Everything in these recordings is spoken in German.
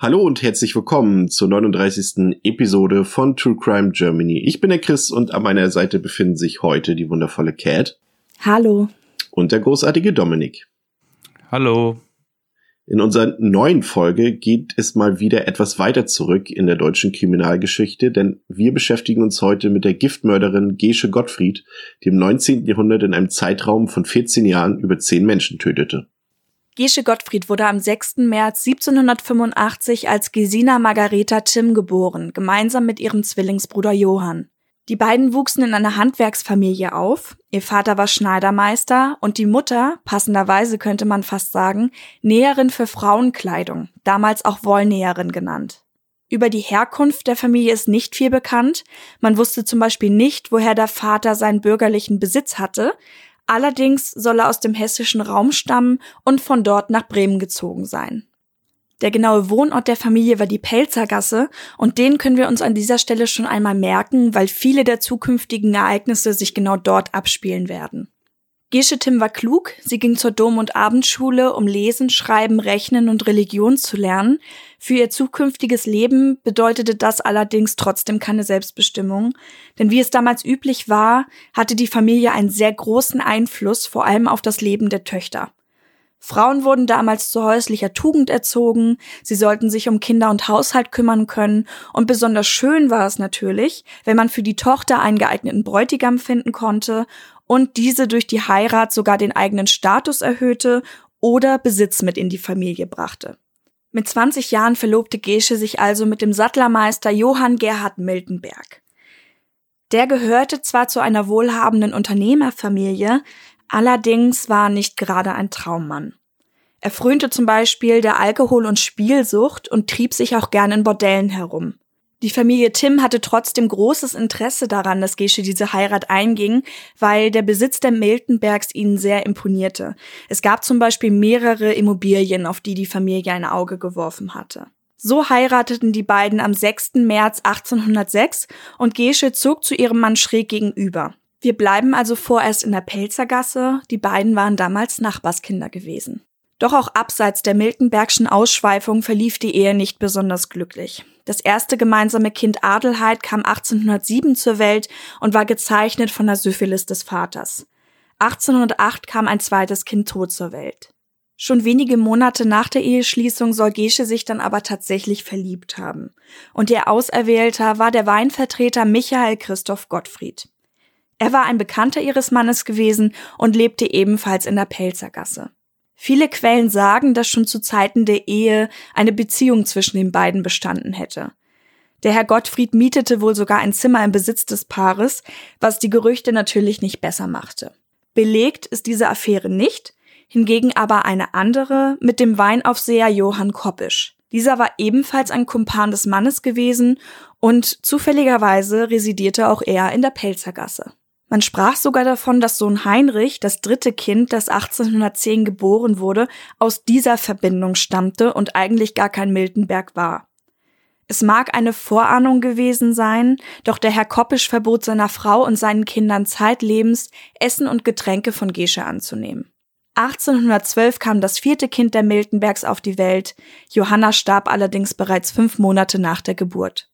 Hallo und herzlich willkommen zur 39. Episode von True Crime Germany. Ich bin der Chris und an meiner Seite befinden sich heute die wundervolle Cat. Hallo. Und der großartige Dominik. Hallo. In unserer neuen Folge geht es mal wieder etwas weiter zurück in der deutschen Kriminalgeschichte, denn wir beschäftigen uns heute mit der Giftmörderin Gesche Gottfried, die im 19. Jahrhundert in einem Zeitraum von 14 Jahren über 10 Menschen tötete. Gesche Gottfried wurde am 6. März 1785 als Gesina Margareta Timm geboren, gemeinsam mit ihrem Zwillingsbruder Johann. Die beiden wuchsen in einer Handwerksfamilie auf. Ihr Vater war Schneidermeister und die Mutter, passenderweise könnte man fast sagen, Näherin für Frauenkleidung, damals auch Wollnäherin genannt. Über die Herkunft der Familie ist nicht viel bekannt. Man wusste zum Beispiel nicht, woher der Vater seinen bürgerlichen Besitz hatte, Allerdings soll er aus dem hessischen Raum stammen und von dort nach Bremen gezogen sein. Der genaue Wohnort der Familie war die Pelzergasse und den können wir uns an dieser Stelle schon einmal merken, weil viele der zukünftigen Ereignisse sich genau dort abspielen werden. Gesche Tim war klug, sie ging zur Dom- und Abendschule, um Lesen, Schreiben, Rechnen und Religion zu lernen. Für ihr zukünftiges Leben bedeutete das allerdings trotzdem keine Selbstbestimmung, denn wie es damals üblich war, hatte die Familie einen sehr großen Einfluss, vor allem auf das Leben der Töchter. Frauen wurden damals zu häuslicher Tugend erzogen, sie sollten sich um Kinder und Haushalt kümmern können, und besonders schön war es natürlich, wenn man für die Tochter einen geeigneten Bräutigam finden konnte und diese durch die Heirat sogar den eigenen Status erhöhte oder Besitz mit in die Familie brachte. Mit 20 Jahren verlobte Gesche sich also mit dem Sattlermeister Johann Gerhard Miltenberg. Der gehörte zwar zu einer wohlhabenden Unternehmerfamilie, allerdings war nicht gerade ein Traummann. Er frönte zum Beispiel der Alkohol- und Spielsucht und trieb sich auch gern in Bordellen herum. Die Familie Tim hatte trotzdem großes Interesse daran, dass Gesche diese Heirat einging, weil der Besitz der Miltenbergs ihnen sehr imponierte. Es gab zum Beispiel mehrere Immobilien, auf die die Familie ein Auge geworfen hatte. So heirateten die beiden am 6. März 1806 und Gesche zog zu ihrem Mann schräg gegenüber. Wir bleiben also vorerst in der Pelzergasse, die beiden waren damals Nachbarskinder gewesen. Doch auch abseits der Miltenbergschen Ausschweifung verlief die Ehe nicht besonders glücklich. Das erste gemeinsame Kind Adelheid kam 1807 zur Welt und war gezeichnet von der Syphilis des Vaters. 1808 kam ein zweites Kind tot zur Welt. Schon wenige Monate nach der Eheschließung soll Gesche sich dann aber tatsächlich verliebt haben. Und ihr Auserwählter war der Weinvertreter Michael Christoph Gottfried. Er war ein Bekannter ihres Mannes gewesen und lebte ebenfalls in der Pelzergasse. Viele Quellen sagen, dass schon zu Zeiten der Ehe eine Beziehung zwischen den beiden bestanden hätte. Der Herr Gottfried mietete wohl sogar ein Zimmer im Besitz des Paares, was die Gerüchte natürlich nicht besser machte. Belegt ist diese Affäre nicht, hingegen aber eine andere mit dem Weinaufseher Johann Koppisch. Dieser war ebenfalls ein Kumpan des Mannes gewesen und zufälligerweise residierte auch er in der Pelzergasse. Man sprach sogar davon, dass Sohn Heinrich, das dritte Kind, das 1810 geboren wurde, aus dieser Verbindung stammte und eigentlich gar kein Miltenberg war. Es mag eine Vorahnung gewesen sein, doch der Herr Koppisch verbot seiner Frau und seinen Kindern zeitlebens, Essen und Getränke von Gesche anzunehmen. 1812 kam das vierte Kind der Miltenbergs auf die Welt, Johanna starb allerdings bereits fünf Monate nach der Geburt.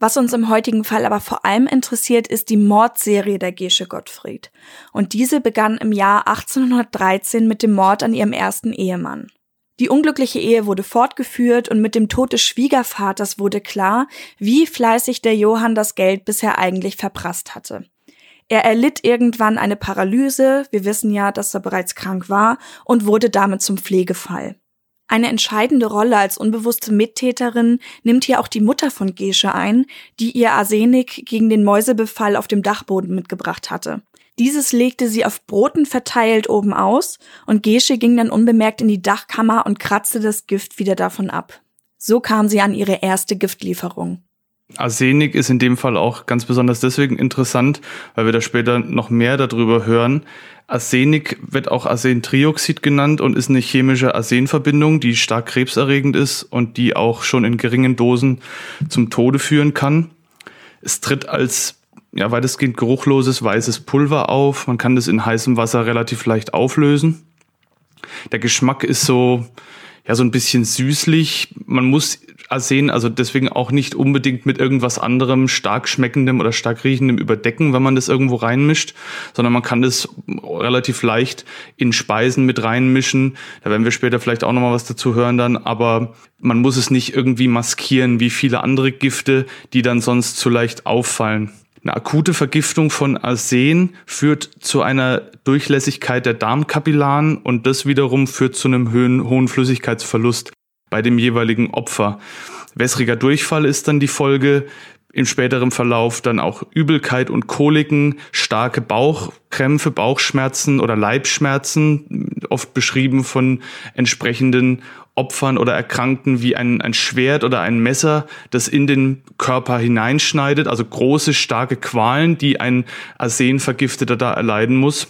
Was uns im heutigen Fall aber vor allem interessiert, ist die Mordserie der Gesche Gottfried. Und diese begann im Jahr 1813 mit dem Mord an ihrem ersten Ehemann. Die unglückliche Ehe wurde fortgeführt und mit dem Tod des Schwiegervaters wurde klar, wie fleißig der Johann das Geld bisher eigentlich verprasst hatte. Er erlitt irgendwann eine Paralyse, wir wissen ja, dass er bereits krank war, und wurde damit zum Pflegefall. Eine entscheidende Rolle als unbewusste Mittäterin nimmt hier auch die Mutter von Gesche ein, die ihr Arsenik gegen den Mäusebefall auf dem Dachboden mitgebracht hatte. Dieses legte sie auf Broten verteilt oben aus und Gesche ging dann unbemerkt in die Dachkammer und kratzte das Gift wieder davon ab. So kam sie an ihre erste Giftlieferung. Arsenik ist in dem Fall auch ganz besonders deswegen interessant, weil wir da später noch mehr darüber hören. Arsenik wird auch Arsentrioxid genannt und ist eine chemische Arsenverbindung, die stark krebserregend ist und die auch schon in geringen Dosen zum Tode führen kann. Es tritt als ja, weitestgehend geruchloses weißes Pulver auf. Man kann das in heißem Wasser relativ leicht auflösen. Der Geschmack ist so, ja, so ein bisschen süßlich. Man muss Arsen also deswegen auch nicht unbedingt mit irgendwas anderem stark schmeckendem oder stark riechendem überdecken, wenn man das irgendwo reinmischt, sondern man kann das relativ leicht in Speisen mit reinmischen. Da werden wir später vielleicht auch nochmal was dazu hören dann, aber man muss es nicht irgendwie maskieren wie viele andere Gifte, die dann sonst zu leicht auffallen. Eine akute Vergiftung von Arsen führt zu einer Durchlässigkeit der Darmkapillaren und das wiederum führt zu einem hohen Flüssigkeitsverlust bei dem jeweiligen Opfer. Wässriger Durchfall ist dann die Folge, im späteren Verlauf dann auch Übelkeit und Koliken, starke Bauchkrämpfe, Bauchschmerzen oder Leibschmerzen, oft beschrieben von entsprechenden Opfern oder Erkrankten wie ein, ein Schwert oder ein Messer, das in den Körper hineinschneidet, also große, starke Qualen, die ein Arsenvergifteter da erleiden muss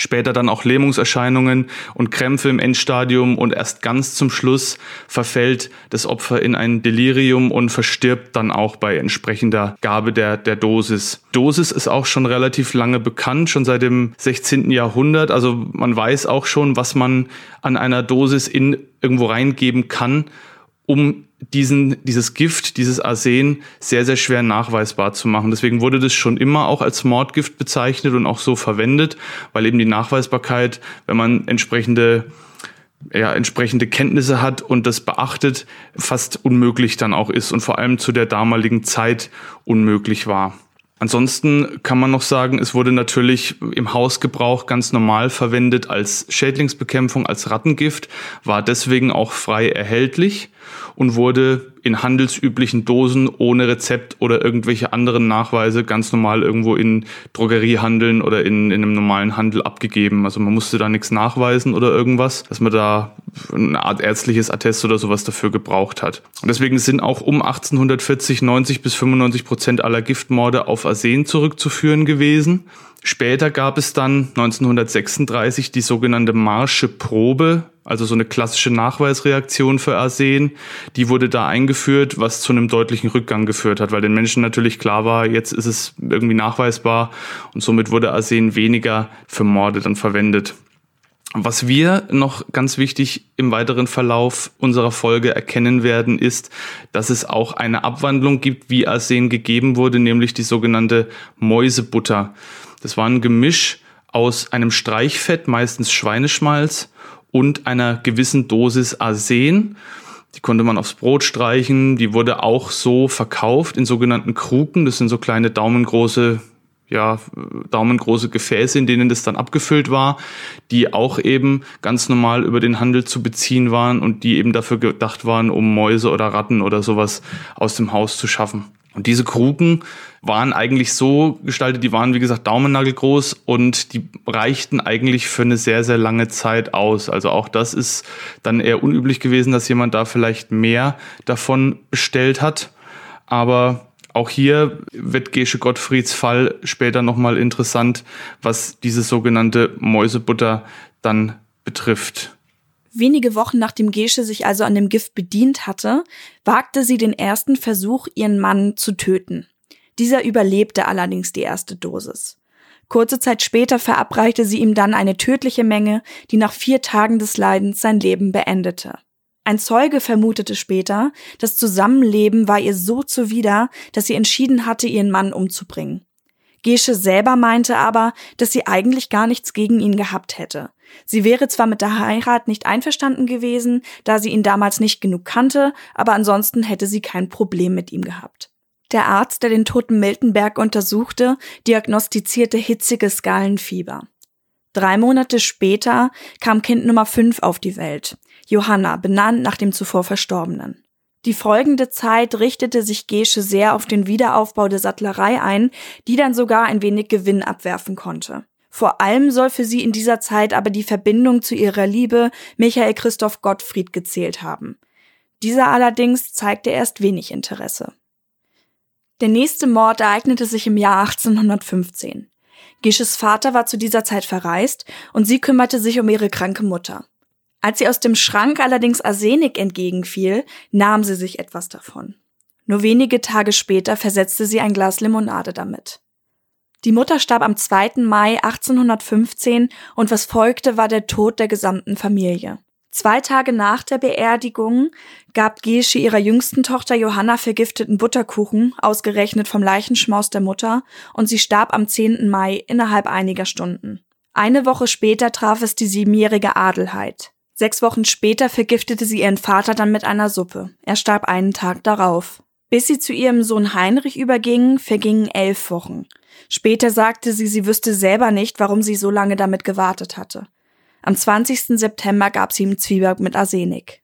später dann auch Lähmungserscheinungen und Krämpfe im Endstadium und erst ganz zum Schluss verfällt das Opfer in ein Delirium und verstirbt dann auch bei entsprechender Gabe der, der Dosis. Dosis ist auch schon relativ lange bekannt, schon seit dem 16. Jahrhundert. Also man weiß auch schon, was man an einer Dosis in irgendwo reingeben kann, um diesen, dieses Gift, dieses Arsen sehr, sehr schwer nachweisbar zu machen. Deswegen wurde das schon immer auch als Mordgift bezeichnet und auch so verwendet, weil eben die Nachweisbarkeit, wenn man entsprechende ja, entsprechende Kenntnisse hat und das beachtet, fast unmöglich dann auch ist und vor allem zu der damaligen Zeit unmöglich war. Ansonsten kann man noch sagen, es wurde natürlich im Hausgebrauch ganz normal verwendet als Schädlingsbekämpfung, als Rattengift, war deswegen auch frei erhältlich und wurde in handelsüblichen Dosen ohne Rezept oder irgendwelche anderen Nachweise ganz normal irgendwo in Drogeriehandeln oder in, in einem normalen Handel abgegeben. Also man musste da nichts nachweisen oder irgendwas, dass man da eine Art ärztliches Attest oder sowas dafür gebraucht hat. Und deswegen sind auch um 1840 90 bis 95 Prozent aller Giftmorde auf Arsen zurückzuführen gewesen. Später gab es dann 1936 die sogenannte Marsche Probe, also so eine klassische Nachweisreaktion für Arsen. Die wurde da eingeführt, was zu einem deutlichen Rückgang geführt hat, weil den Menschen natürlich klar war, jetzt ist es irgendwie nachweisbar und somit wurde Arsen weniger für Morde dann verwendet. Was wir noch ganz wichtig im weiteren Verlauf unserer Folge erkennen werden, ist, dass es auch eine Abwandlung gibt, wie Arsen gegeben wurde, nämlich die sogenannte Mäusebutter. Das war ein Gemisch aus einem Streichfett, meistens Schweineschmalz, und einer gewissen Dosis Arsen. Die konnte man aufs Brot streichen. Die wurde auch so verkauft in sogenannten Kruken. Das sind so kleine daumengroße, ja, daumengroße Gefäße, in denen das dann abgefüllt war, die auch eben ganz normal über den Handel zu beziehen waren und die eben dafür gedacht waren, um Mäuse oder Ratten oder sowas aus dem Haus zu schaffen. Und diese Kruken waren eigentlich so gestaltet, die waren wie gesagt daumennagelgroß und die reichten eigentlich für eine sehr, sehr lange Zeit aus. Also auch das ist dann eher unüblich gewesen, dass jemand da vielleicht mehr davon bestellt hat. Aber auch hier wird Gesche Gottfrieds Fall später nochmal interessant, was diese sogenannte Mäusebutter dann betrifft. Wenige Wochen nachdem Gesche sich also an dem Gift bedient hatte, wagte sie den ersten Versuch, ihren Mann zu töten. Dieser überlebte allerdings die erste Dosis. Kurze Zeit später verabreichte sie ihm dann eine tödliche Menge, die nach vier Tagen des Leidens sein Leben beendete. Ein Zeuge vermutete später, das Zusammenleben war ihr so zuwider, dass sie entschieden hatte, ihren Mann umzubringen. Gesche selber meinte aber, dass sie eigentlich gar nichts gegen ihn gehabt hätte. Sie wäre zwar mit der Heirat nicht einverstanden gewesen, da sie ihn damals nicht genug kannte, aber ansonsten hätte sie kein Problem mit ihm gehabt. Der Arzt, der den toten Miltenberg untersuchte, diagnostizierte hitziges Gallenfieber. Drei Monate später kam Kind Nummer fünf auf die Welt, Johanna, benannt nach dem zuvor Verstorbenen. Die folgende Zeit richtete sich Gesche sehr auf den Wiederaufbau der Sattlerei ein, die dann sogar ein wenig Gewinn abwerfen konnte. Vor allem soll für sie in dieser Zeit aber die Verbindung zu ihrer Liebe Michael Christoph Gottfried gezählt haben. Dieser allerdings zeigte erst wenig Interesse. Der nächste Mord ereignete sich im Jahr 1815. Gisches Vater war zu dieser Zeit verreist und sie kümmerte sich um ihre kranke Mutter. Als sie aus dem Schrank allerdings Arsenik entgegenfiel, nahm sie sich etwas davon. Nur wenige Tage später versetzte sie ein Glas Limonade damit. Die Mutter starb am 2. Mai 1815 und was folgte, war der Tod der gesamten Familie. Zwei Tage nach der Beerdigung gab Gesche ihrer jüngsten Tochter Johanna vergifteten Butterkuchen, ausgerechnet vom Leichenschmaus der Mutter, und sie starb am 10. Mai innerhalb einiger Stunden. Eine Woche später traf es die siebenjährige Adelheid. Sechs Wochen später vergiftete sie ihren Vater dann mit einer Suppe. Er starb einen Tag darauf. Bis sie zu ihrem Sohn Heinrich übergingen, vergingen elf Wochen. Später sagte sie, sie wüsste selber nicht, warum sie so lange damit gewartet hatte. Am 20. September gab sie ihm Zwieback mit Arsenik.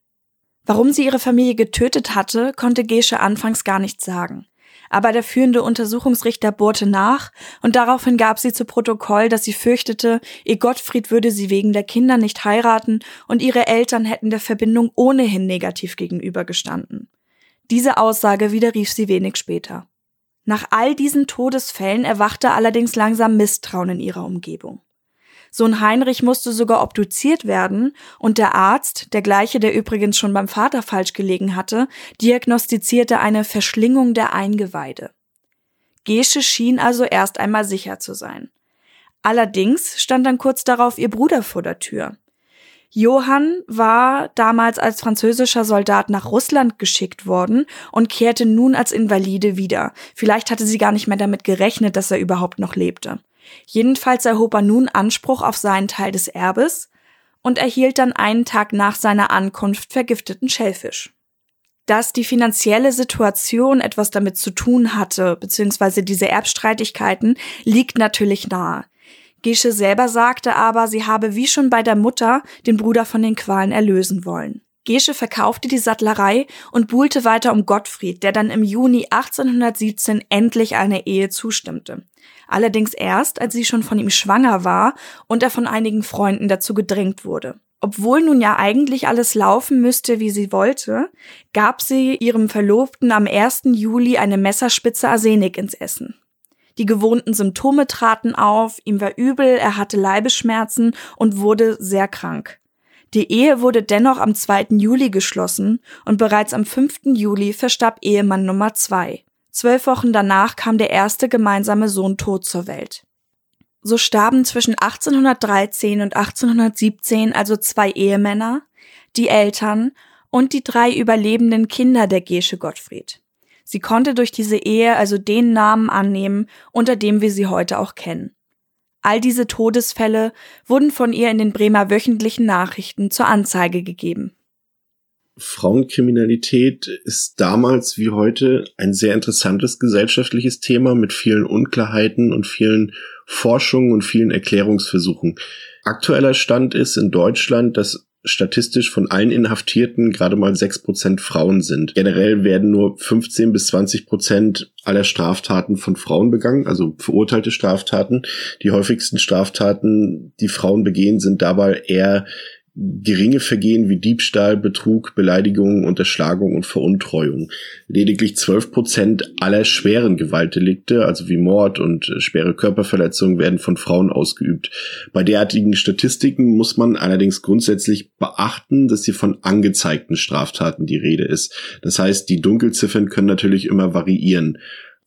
Warum sie ihre Familie getötet hatte, konnte Gesche anfangs gar nicht sagen. Aber der führende Untersuchungsrichter bohrte nach und daraufhin gab sie zu Protokoll, dass sie fürchtete, ihr Gottfried würde sie wegen der Kinder nicht heiraten und ihre Eltern hätten der Verbindung ohnehin negativ gegenübergestanden. Diese Aussage widerrief sie wenig später. Nach all diesen Todesfällen erwachte allerdings langsam Misstrauen in ihrer Umgebung. Sohn Heinrich musste sogar obduziert werden und der Arzt, der gleiche, der übrigens schon beim Vater falsch gelegen hatte, diagnostizierte eine Verschlingung der Eingeweide. Gesche schien also erst einmal sicher zu sein. Allerdings stand dann kurz darauf ihr Bruder vor der Tür. Johann war damals als französischer Soldat nach Russland geschickt worden und kehrte nun als Invalide wieder. Vielleicht hatte sie gar nicht mehr damit gerechnet, dass er überhaupt noch lebte. Jedenfalls erhob er nun Anspruch auf seinen Teil des Erbes und erhielt dann einen Tag nach seiner Ankunft vergifteten Schellfisch. Dass die finanzielle Situation etwas damit zu tun hatte, beziehungsweise diese Erbstreitigkeiten, liegt natürlich nahe. Gesche selber sagte aber, sie habe wie schon bei der Mutter den Bruder von den Qualen erlösen wollen. Gesche verkaufte die Sattlerei und buhlte weiter um Gottfried, der dann im Juni 1817 endlich einer Ehe zustimmte. Allerdings erst, als sie schon von ihm schwanger war und er von einigen Freunden dazu gedrängt wurde. Obwohl nun ja eigentlich alles laufen müsste, wie sie wollte, gab sie ihrem Verlobten am 1. Juli eine Messerspitze Arsenik ins Essen. Die gewohnten Symptome traten auf, ihm war übel, er hatte Leibesschmerzen und wurde sehr krank. Die Ehe wurde dennoch am 2. Juli geschlossen und bereits am 5. Juli verstarb Ehemann Nummer 2. Zwölf Wochen danach kam der erste gemeinsame Sohn tot zur Welt. So starben zwischen 1813 und 1817 also zwei Ehemänner, die Eltern und die drei überlebenden Kinder der Gesche Gottfried. Sie konnte durch diese Ehe also den Namen annehmen, unter dem wir sie heute auch kennen. All diese Todesfälle wurden von ihr in den Bremer wöchentlichen Nachrichten zur Anzeige gegeben. Frauenkriminalität ist damals wie heute ein sehr interessantes gesellschaftliches Thema mit vielen Unklarheiten und vielen Forschungen und vielen Erklärungsversuchen. Aktueller Stand ist in Deutschland, dass statistisch von allen Inhaftierten gerade mal sechs Prozent Frauen sind. Generell werden nur 15 bis 20 Prozent aller Straftaten von Frauen begangen, also verurteilte Straftaten. Die häufigsten Straftaten, die Frauen begehen, sind dabei eher geringe Vergehen wie Diebstahl, Betrug, Beleidigung, Unterschlagung und Veruntreuung. Lediglich 12 Prozent aller schweren Gewaltdelikte, also wie Mord und äh, schwere Körperverletzungen, werden von Frauen ausgeübt. Bei derartigen Statistiken muss man allerdings grundsätzlich beachten, dass sie von angezeigten Straftaten die Rede ist. Das heißt, die Dunkelziffern können natürlich immer variieren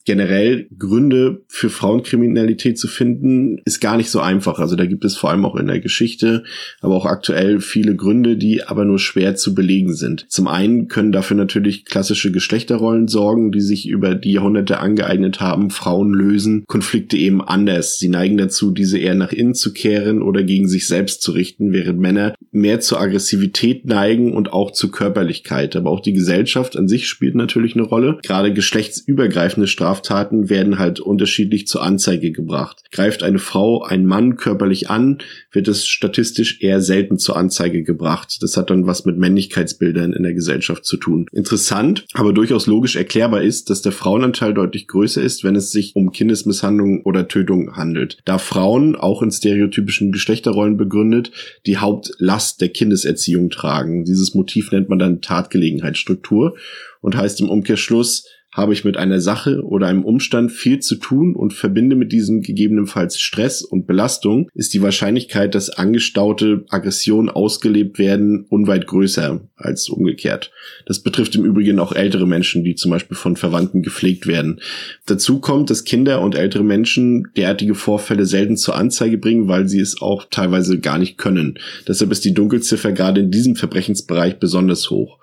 generell Gründe für Frauenkriminalität zu finden, ist gar nicht so einfach. Also da gibt es vor allem auch in der Geschichte, aber auch aktuell viele Gründe, die aber nur schwer zu belegen sind. Zum einen können dafür natürlich klassische Geschlechterrollen sorgen, die sich über die Jahrhunderte angeeignet haben. Frauen lösen Konflikte eben anders. Sie neigen dazu, diese eher nach innen zu kehren oder gegen sich selbst zu richten, während Männer mehr zur Aggressivität neigen und auch zur Körperlichkeit. Aber auch die Gesellschaft an sich spielt natürlich eine Rolle. Gerade geschlechtsübergreifende Straf Straftaten werden halt unterschiedlich zur Anzeige gebracht. Greift eine Frau einen Mann körperlich an, wird es statistisch eher selten zur Anzeige gebracht. Das hat dann was mit Männlichkeitsbildern in der Gesellschaft zu tun. Interessant, aber durchaus logisch erklärbar ist, dass der Frauenanteil deutlich größer ist, wenn es sich um Kindesmisshandlung oder Tötung handelt. Da Frauen, auch in stereotypischen Geschlechterrollen begründet, die Hauptlast der Kindeserziehung tragen. Dieses Motiv nennt man dann Tatgelegenheitsstruktur und heißt im Umkehrschluss, habe ich mit einer Sache oder einem Umstand viel zu tun und verbinde mit diesem gegebenenfalls Stress und Belastung, ist die Wahrscheinlichkeit, dass angestaute Aggressionen ausgelebt werden, unweit größer als umgekehrt. Das betrifft im Übrigen auch ältere Menschen, die zum Beispiel von Verwandten gepflegt werden. Dazu kommt, dass Kinder und ältere Menschen derartige Vorfälle selten zur Anzeige bringen, weil sie es auch teilweise gar nicht können. Deshalb ist die Dunkelziffer gerade in diesem Verbrechensbereich besonders hoch.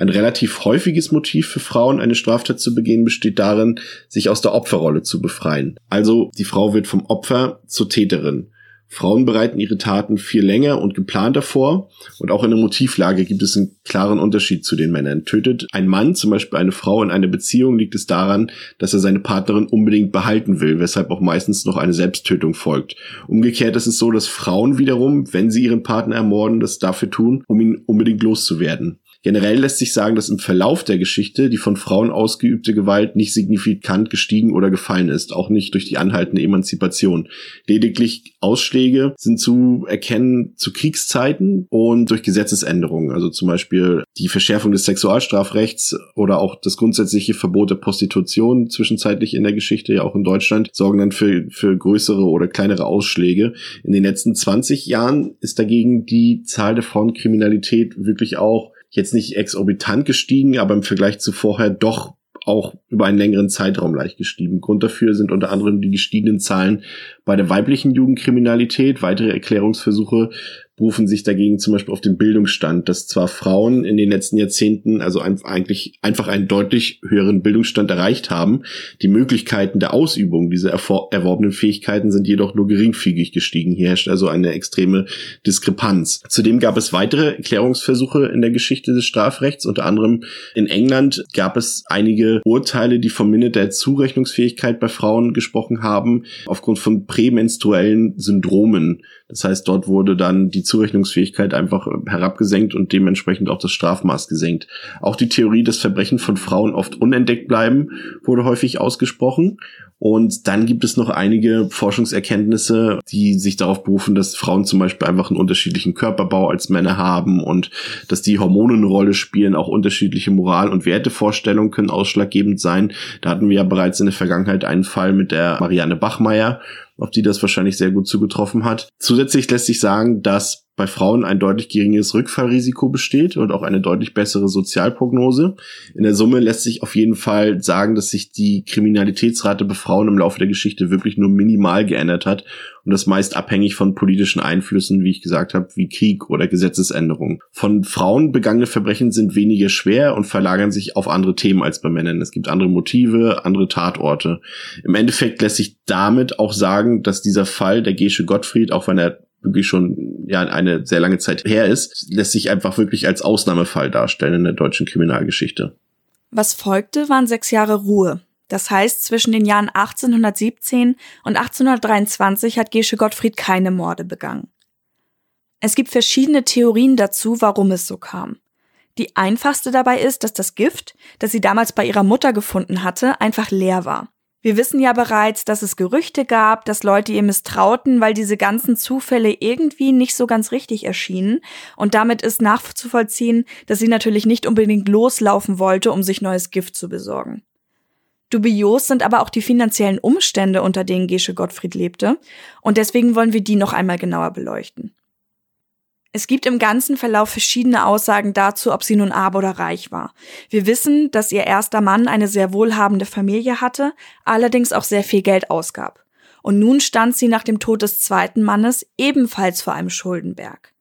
Ein relativ häufiges Motiv für Frauen, eine Straftat zu begehen, besteht darin, sich aus der Opferrolle zu befreien. Also die Frau wird vom Opfer zur Täterin. Frauen bereiten ihre Taten viel länger und geplanter vor und auch in der Motivlage gibt es einen klaren Unterschied zu den Männern. Tötet ein Mann zum Beispiel eine Frau in einer Beziehung, liegt es daran, dass er seine Partnerin unbedingt behalten will, weshalb auch meistens noch eine Selbsttötung folgt. Umgekehrt ist es so, dass Frauen wiederum, wenn sie ihren Partner ermorden, das dafür tun, um ihn unbedingt loszuwerden. Generell lässt sich sagen, dass im Verlauf der Geschichte die von Frauen ausgeübte Gewalt nicht signifikant gestiegen oder gefallen ist, auch nicht durch die anhaltende Emanzipation. Lediglich Ausschläge sind zu erkennen zu Kriegszeiten und durch Gesetzesänderungen, also zum Beispiel die Verschärfung des Sexualstrafrechts oder auch das grundsätzliche Verbot der Prostitution zwischenzeitlich in der Geschichte, ja auch in Deutschland, sorgen dann für, für größere oder kleinere Ausschläge. In den letzten 20 Jahren ist dagegen die Zahl der Frauenkriminalität wirklich auch jetzt nicht exorbitant gestiegen, aber im Vergleich zu vorher doch auch über einen längeren Zeitraum leicht gestiegen. Grund dafür sind unter anderem die gestiegenen Zahlen bei der weiblichen Jugendkriminalität. Weitere Erklärungsversuche berufen sich dagegen zum Beispiel auf den Bildungsstand, dass zwar Frauen in den letzten Jahrzehnten also ein, eigentlich einfach einen deutlich höheren Bildungsstand erreicht haben, die Möglichkeiten der Ausübung dieser erworbenen Fähigkeiten sind jedoch nur geringfügig gestiegen. Hier herrscht also eine extreme Diskrepanz. Zudem gab es weitere Erklärungsversuche in der Geschichte des Strafrechts. Unter anderem in England gab es einige Urteile, die vom Minne der Zurechnungsfähigkeit bei Frauen gesprochen haben, aufgrund von prämenstruellen Syndromen. Das heißt, dort wurde dann die Zurechnungsfähigkeit einfach äh, herabgesenkt und dementsprechend auch das Strafmaß gesenkt. Auch die Theorie, dass Verbrechen von Frauen oft unentdeckt bleiben, wurde häufig ausgesprochen. Und dann gibt es noch einige Forschungserkenntnisse, die sich darauf berufen, dass Frauen zum Beispiel einfach einen unterschiedlichen Körperbau als Männer haben und dass die Hormone eine Rolle spielen. Auch unterschiedliche Moral- und Wertevorstellungen können ausschlaggebend sein. Da hatten wir ja bereits in der Vergangenheit einen Fall mit der Marianne Bachmeier, auf die das wahrscheinlich sehr gut zugetroffen hat. Zusätzlich lässt sich sagen, dass bei Frauen ein deutlich geringeres Rückfallrisiko besteht und auch eine deutlich bessere Sozialprognose. In der Summe lässt sich auf jeden Fall sagen, dass sich die Kriminalitätsrate bei Frauen im Laufe der Geschichte wirklich nur minimal geändert hat und das meist abhängig von politischen Einflüssen, wie ich gesagt habe, wie Krieg oder Gesetzesänderungen. Von Frauen begangene Verbrechen sind weniger schwer und verlagern sich auf andere Themen als bei Männern. Es gibt andere Motive, andere Tatorte. Im Endeffekt lässt sich damit auch sagen, dass dieser Fall der Gesche Gottfried, auch wenn er wirklich schon ja eine sehr lange Zeit her ist, lässt sich einfach wirklich als Ausnahmefall darstellen in der deutschen Kriminalgeschichte. Was folgte, waren sechs Jahre Ruhe. Das heißt, zwischen den Jahren 1817 und 1823 hat Gesche Gottfried keine Morde begangen. Es gibt verschiedene Theorien dazu, warum es so kam. Die einfachste dabei ist, dass das Gift, das sie damals bei ihrer Mutter gefunden hatte, einfach leer war. Wir wissen ja bereits, dass es Gerüchte gab, dass Leute ihr misstrauten, weil diese ganzen Zufälle irgendwie nicht so ganz richtig erschienen. Und damit ist nachzuvollziehen, dass sie natürlich nicht unbedingt loslaufen wollte, um sich neues Gift zu besorgen. Dubios sind aber auch die finanziellen Umstände, unter denen Gesche Gottfried lebte. Und deswegen wollen wir die noch einmal genauer beleuchten. Es gibt im ganzen Verlauf verschiedene Aussagen dazu, ob sie nun arm oder reich war. Wir wissen, dass ihr erster Mann eine sehr wohlhabende Familie hatte, allerdings auch sehr viel Geld ausgab. Und nun stand sie nach dem Tod des zweiten Mannes ebenfalls vor einem Schuldenberg.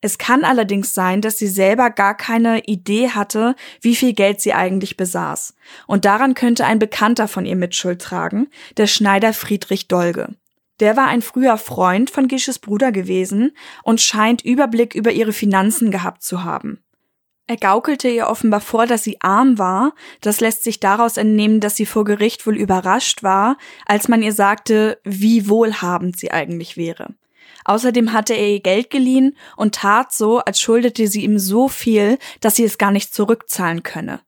Es kann allerdings sein, dass sie selber gar keine Idee hatte, wie viel Geld sie eigentlich besaß. Und daran könnte ein Bekannter von ihr Mitschuld tragen, der Schneider Friedrich Dolge. Der war ein früher Freund von Gisches Bruder gewesen und scheint Überblick über ihre Finanzen gehabt zu haben. Er gaukelte ihr offenbar vor, dass sie arm war. Das lässt sich daraus entnehmen, dass sie vor Gericht wohl überrascht war, als man ihr sagte, wie wohlhabend sie eigentlich wäre. Außerdem hatte er ihr Geld geliehen und tat so, als schuldete sie ihm so viel, dass sie es gar nicht zurückzahlen könne.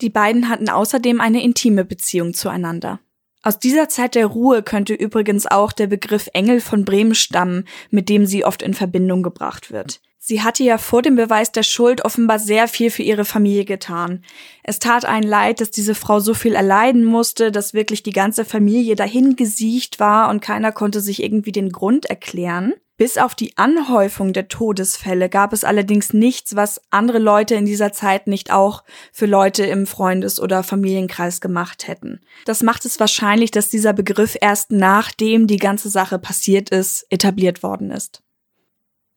Die beiden hatten außerdem eine intime Beziehung zueinander. Aus dieser Zeit der Ruhe könnte übrigens auch der Begriff Engel von Bremen stammen, mit dem sie oft in Verbindung gebracht wird. Sie hatte ja vor dem Beweis der Schuld offenbar sehr viel für ihre Familie getan. Es tat einen leid, dass diese Frau so viel erleiden musste, dass wirklich die ganze Familie dahin gesiecht war und keiner konnte sich irgendwie den Grund erklären. Bis auf die Anhäufung der Todesfälle gab es allerdings nichts, was andere Leute in dieser Zeit nicht auch für Leute im Freundes- oder Familienkreis gemacht hätten. Das macht es wahrscheinlich, dass dieser Begriff erst nachdem die ganze Sache passiert ist, etabliert worden ist.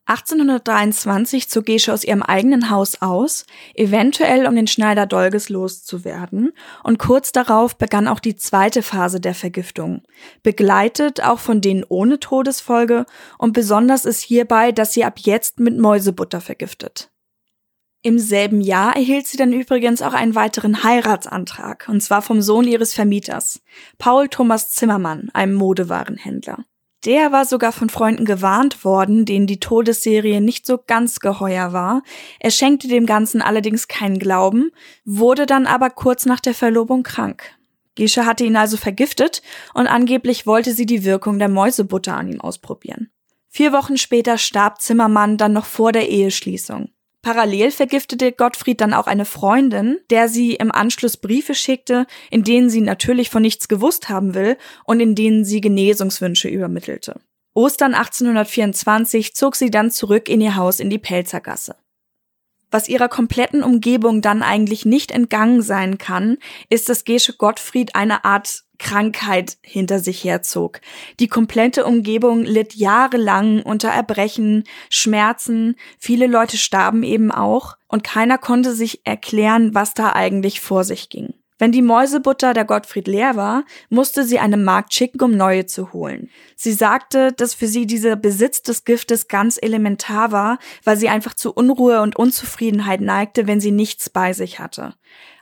1823 zog Gesche aus ihrem eigenen Haus aus, eventuell um den Schneider Dolges loszuwerden, und kurz darauf begann auch die zweite Phase der Vergiftung, begleitet auch von denen ohne Todesfolge und besonders ist hierbei, dass sie ab jetzt mit Mäusebutter vergiftet. Im selben Jahr erhielt sie dann übrigens auch einen weiteren Heiratsantrag, und zwar vom Sohn ihres Vermieters, Paul Thomas Zimmermann, einem Modewarenhändler. Der war sogar von Freunden gewarnt worden, denen die Todesserie nicht so ganz geheuer war. Er schenkte dem Ganzen allerdings keinen Glauben, wurde dann aber kurz nach der Verlobung krank. Gesche hatte ihn also vergiftet und angeblich wollte sie die Wirkung der Mäusebutter an ihm ausprobieren. Vier Wochen später starb Zimmermann dann noch vor der Eheschließung. Parallel vergiftete Gottfried dann auch eine Freundin, der sie im Anschluss Briefe schickte, in denen sie natürlich von nichts gewusst haben will und in denen sie Genesungswünsche übermittelte. Ostern 1824 zog sie dann zurück in ihr Haus in die Pelzergasse. Was ihrer kompletten Umgebung dann eigentlich nicht entgangen sein kann, ist, dass Gesche Gottfried eine Art Krankheit hinter sich herzog. Die komplette Umgebung litt jahrelang unter Erbrechen, Schmerzen, viele Leute starben eben auch und keiner konnte sich erklären, was da eigentlich vor sich ging. Wenn die Mäusebutter der Gottfried leer war, musste sie eine Magd schicken, um neue zu holen. Sie sagte, dass für sie dieser Besitz des Giftes ganz elementar war, weil sie einfach zu Unruhe und Unzufriedenheit neigte, wenn sie nichts bei sich hatte.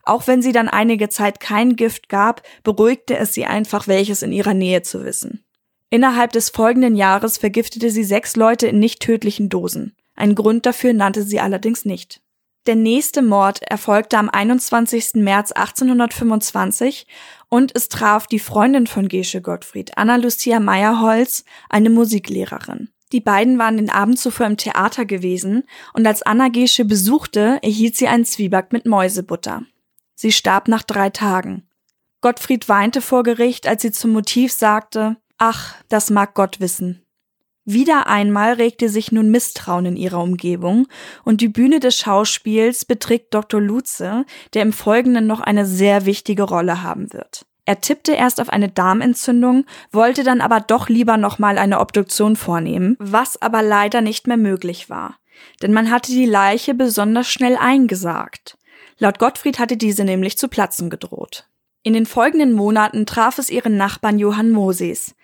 Auch wenn sie dann einige Zeit kein Gift gab, beruhigte es sie einfach, welches in ihrer Nähe zu wissen. Innerhalb des folgenden Jahres vergiftete sie sechs Leute in nicht tödlichen Dosen. Einen Grund dafür nannte sie allerdings nicht. Der nächste Mord erfolgte am 21. März 1825 und es traf die Freundin von Gesche Gottfried, Anna Lucia Meyerholz, eine Musiklehrerin. Die beiden waren den Abend zuvor im Theater gewesen und als Anna Gesche besuchte, erhielt sie einen Zwieback mit Mäusebutter. Sie starb nach drei Tagen. Gottfried weinte vor Gericht, als sie zum Motiv sagte, ach, das mag Gott wissen. Wieder einmal regte sich nun Misstrauen in ihrer Umgebung und die Bühne des Schauspiels beträgt Dr. Lutze, der im Folgenden noch eine sehr wichtige Rolle haben wird. Er tippte erst auf eine Darmentzündung, wollte dann aber doch lieber nochmal eine Obduktion vornehmen, was aber leider nicht mehr möglich war. Denn man hatte die Leiche besonders schnell eingesagt. Laut Gottfried hatte diese nämlich zu platzen gedroht. In den folgenden Monaten traf es ihren Nachbarn Johann Moses.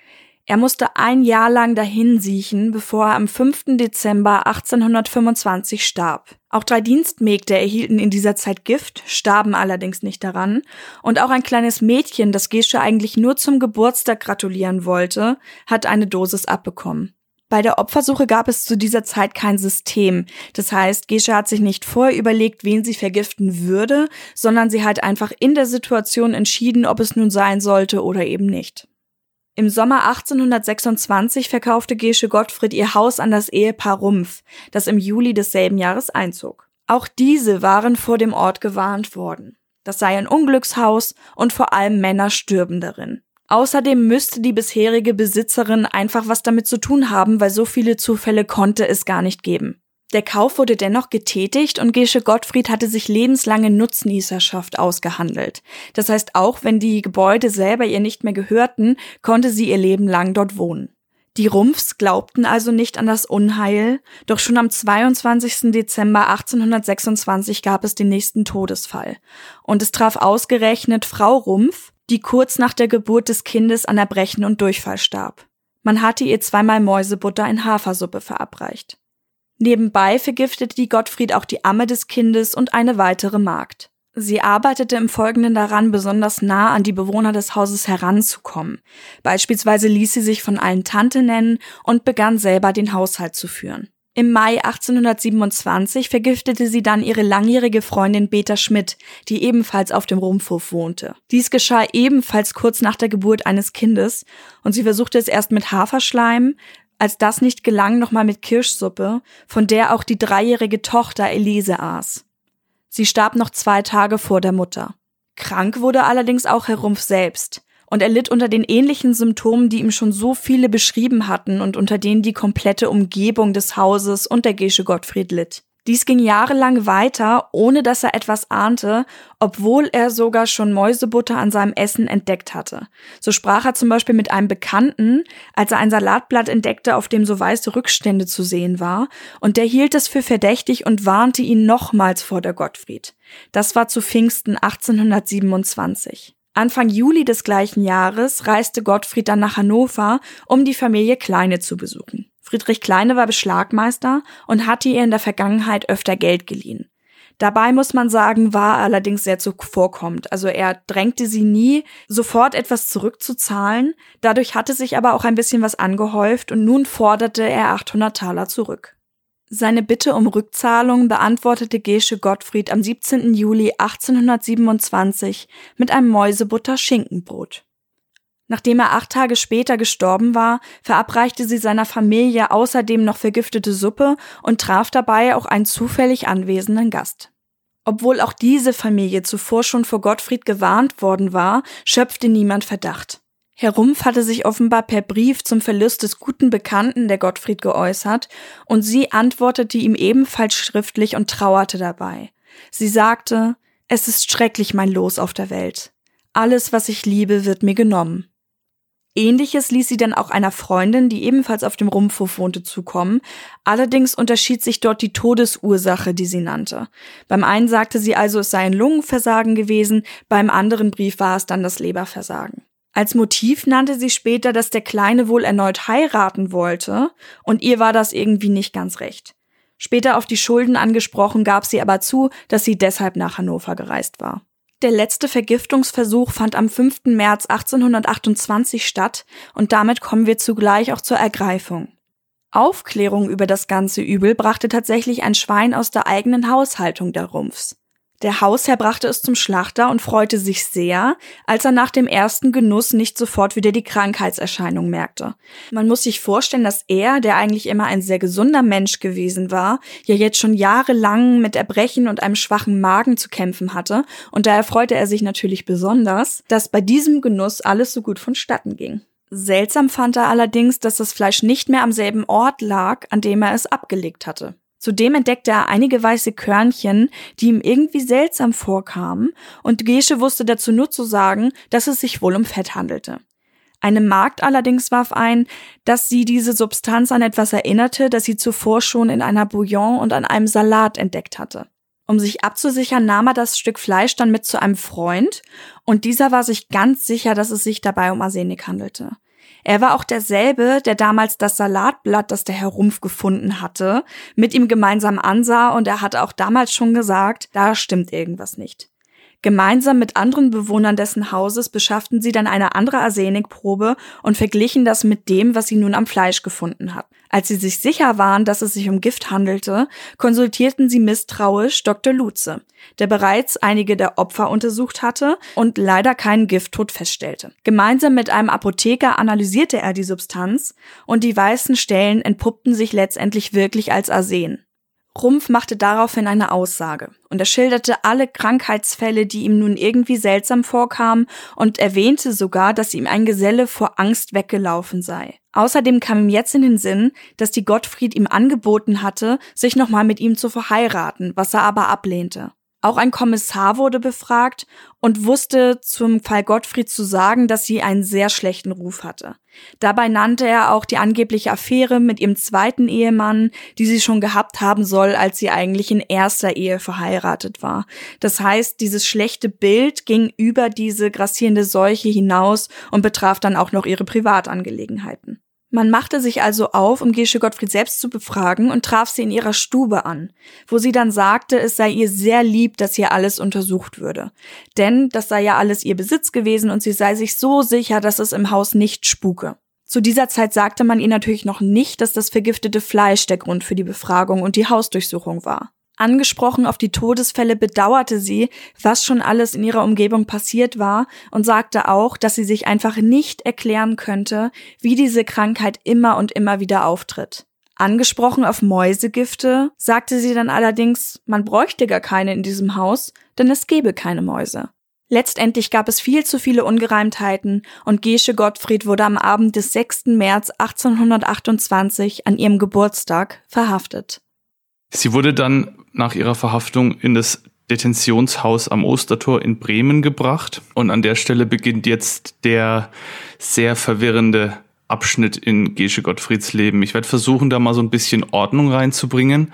Er musste ein Jahr lang dahin siechen, bevor er am 5. Dezember 1825 starb. Auch drei Dienstmägde erhielten in dieser Zeit Gift, starben allerdings nicht daran, und auch ein kleines Mädchen, das Gesche eigentlich nur zum Geburtstag gratulieren wollte, hat eine Dosis abbekommen. Bei der Opfersuche gab es zu dieser Zeit kein System. Das heißt, Gesche hat sich nicht vorher überlegt, wen sie vergiften würde, sondern sie hat einfach in der Situation entschieden, ob es nun sein sollte oder eben nicht. Im Sommer 1826 verkaufte Gesche Gottfried ihr Haus an das Ehepaar Rumpf, das im Juli desselben Jahres einzog. Auch diese waren vor dem Ort gewarnt worden. Das sei ein Unglückshaus und vor allem Männer stürben darin. Außerdem müsste die bisherige Besitzerin einfach was damit zu tun haben, weil so viele Zufälle konnte es gar nicht geben. Der Kauf wurde dennoch getätigt und Gesche Gottfried hatte sich lebenslange Nutznießerschaft ausgehandelt. Das heißt, auch wenn die Gebäude selber ihr nicht mehr gehörten, konnte sie ihr Leben lang dort wohnen. Die Rumpfs glaubten also nicht an das Unheil, doch schon am 22. Dezember 1826 gab es den nächsten Todesfall. Und es traf ausgerechnet Frau Rumpf, die kurz nach der Geburt des Kindes an Erbrechen und Durchfall starb. Man hatte ihr zweimal Mäusebutter in Hafersuppe verabreicht. Nebenbei vergiftete die Gottfried auch die Amme des Kindes und eine weitere Magd. Sie arbeitete im Folgenden daran, besonders nah an die Bewohner des Hauses heranzukommen. Beispielsweise ließ sie sich von allen Tante nennen und begann selber den Haushalt zu führen. Im Mai 1827 vergiftete sie dann ihre langjährige Freundin Beta Schmidt, die ebenfalls auf dem Rumpfhof wohnte. Dies geschah ebenfalls kurz nach der Geburt eines Kindes und sie versuchte es erst mit Haferschleim, als das nicht gelang, nochmal mit Kirschsuppe, von der auch die dreijährige Tochter Elise aß. Sie starb noch zwei Tage vor der Mutter. Krank wurde allerdings auch Herr Rumpf selbst und er litt unter den ähnlichen Symptomen, die ihm schon so viele beschrieben hatten und unter denen die komplette Umgebung des Hauses und der Gesche Gottfried litt. Dies ging jahrelang weiter, ohne dass er etwas ahnte, obwohl er sogar schon Mäusebutter an seinem Essen entdeckt hatte. So sprach er zum Beispiel mit einem Bekannten, als er ein Salatblatt entdeckte, auf dem so weiße Rückstände zu sehen war, und der hielt es für verdächtig und warnte ihn nochmals vor der Gottfried. Das war zu Pfingsten 1827. Anfang Juli des gleichen Jahres reiste Gottfried dann nach Hannover, um die Familie Kleine zu besuchen. Friedrich Kleine war Beschlagmeister und hatte ihr in der Vergangenheit öfter Geld geliehen. Dabei muss man sagen, war er allerdings sehr zuvorkommend. Also er drängte sie nie, sofort etwas zurückzuzahlen. Dadurch hatte sich aber auch ein bisschen was angehäuft und nun forderte er 800 Taler zurück. Seine Bitte um Rückzahlung beantwortete Gesche Gottfried am 17. Juli 1827 mit einem Mäusebutter-Schinkenbrot. Nachdem er acht Tage später gestorben war, verabreichte sie seiner Familie außerdem noch vergiftete Suppe und traf dabei auch einen zufällig anwesenden Gast. Obwohl auch diese Familie zuvor schon vor Gottfried gewarnt worden war, schöpfte niemand Verdacht. Herr Rumpf hatte sich offenbar per Brief zum Verlust des guten Bekannten der Gottfried geäußert, und sie antwortete ihm ebenfalls schriftlich und trauerte dabei. Sie sagte, es ist schrecklich mein Los auf der Welt. Alles, was ich liebe, wird mir genommen. Ähnliches ließ sie dann auch einer Freundin, die ebenfalls auf dem Rumpfhof wohnte, zukommen. Allerdings unterschied sich dort die Todesursache, die sie nannte. Beim einen sagte sie also, es sei ein Lungenversagen gewesen, beim anderen Brief war es dann das Leberversagen. Als Motiv nannte sie später, dass der Kleine wohl erneut heiraten wollte, und ihr war das irgendwie nicht ganz recht. Später auf die Schulden angesprochen, gab sie aber zu, dass sie deshalb nach Hannover gereist war. Der letzte Vergiftungsversuch fand am 5. März 1828 statt und damit kommen wir zugleich auch zur Ergreifung. Aufklärung über das ganze Übel brachte tatsächlich ein Schwein aus der eigenen Haushaltung der Rumpfs. Der Hausherr brachte es zum Schlachter und freute sich sehr, als er nach dem ersten Genuss nicht sofort wieder die Krankheitserscheinung merkte. Man muss sich vorstellen, dass er, der eigentlich immer ein sehr gesunder Mensch gewesen war, ja jetzt schon jahrelang mit Erbrechen und einem schwachen Magen zu kämpfen hatte, und daher freute er sich natürlich besonders, dass bei diesem Genuss alles so gut vonstatten ging. Seltsam fand er allerdings, dass das Fleisch nicht mehr am selben Ort lag, an dem er es abgelegt hatte. Zudem entdeckte er einige weiße Körnchen, die ihm irgendwie seltsam vorkamen, und Gesche wusste dazu nur zu sagen, dass es sich wohl um Fett handelte. Eine Magd allerdings warf ein, dass sie diese Substanz an etwas erinnerte, das sie zuvor schon in einer Bouillon und an einem Salat entdeckt hatte. Um sich abzusichern, nahm er das Stück Fleisch dann mit zu einem Freund, und dieser war sich ganz sicher, dass es sich dabei um Arsenik handelte. Er war auch derselbe, der damals das Salatblatt, das der Herr Rumpf gefunden hatte, mit ihm gemeinsam ansah und er hatte auch damals schon gesagt, da stimmt irgendwas nicht. Gemeinsam mit anderen Bewohnern dessen Hauses beschafften sie dann eine andere Arsenikprobe und verglichen das mit dem, was sie nun am Fleisch gefunden hatten. Als sie sich sicher waren, dass es sich um Gift handelte, konsultierten sie misstrauisch Dr. Lutze, der bereits einige der Opfer untersucht hatte und leider keinen Gifttod feststellte. Gemeinsam mit einem Apotheker analysierte er die Substanz und die weißen Stellen entpuppten sich letztendlich wirklich als Arsen. Rumpf machte daraufhin eine Aussage und er schilderte alle Krankheitsfälle, die ihm nun irgendwie seltsam vorkamen und erwähnte sogar, dass ihm ein Geselle vor Angst weggelaufen sei. Außerdem kam ihm jetzt in den Sinn, dass die Gottfried ihm angeboten hatte, sich nochmal mit ihm zu verheiraten, was er aber ablehnte. Auch ein Kommissar wurde befragt und wusste zum Fall Gottfried zu sagen, dass sie einen sehr schlechten Ruf hatte. Dabei nannte er auch die angebliche Affäre mit ihrem zweiten Ehemann, die sie schon gehabt haben soll, als sie eigentlich in erster Ehe verheiratet war. Das heißt, dieses schlechte Bild ging über diese grassierende Seuche hinaus und betraf dann auch noch ihre Privatangelegenheiten. Man machte sich also auf, um Gesche Gottfried selbst zu befragen und traf sie in ihrer Stube an, wo sie dann sagte, es sei ihr sehr lieb, dass hier alles untersucht würde. Denn das sei ja alles ihr Besitz gewesen und sie sei sich so sicher, dass es im Haus nicht spuke. Zu dieser Zeit sagte man ihr natürlich noch nicht, dass das vergiftete Fleisch der Grund für die Befragung und die Hausdurchsuchung war. Angesprochen auf die Todesfälle bedauerte sie, was schon alles in ihrer Umgebung passiert war und sagte auch, dass sie sich einfach nicht erklären könnte, wie diese Krankheit immer und immer wieder auftritt. Angesprochen auf Mäusegifte sagte sie dann allerdings, man bräuchte gar keine in diesem Haus, denn es gebe keine Mäuse. Letztendlich gab es viel zu viele Ungereimtheiten und Gesche Gottfried wurde am Abend des 6. März 1828 an ihrem Geburtstag verhaftet. Sie wurde dann nach ihrer Verhaftung in das Detentionshaus am Ostertor in Bremen gebracht. Und an der Stelle beginnt jetzt der sehr verwirrende Abschnitt in Gesche Gottfrieds Leben. Ich werde versuchen, da mal so ein bisschen Ordnung reinzubringen.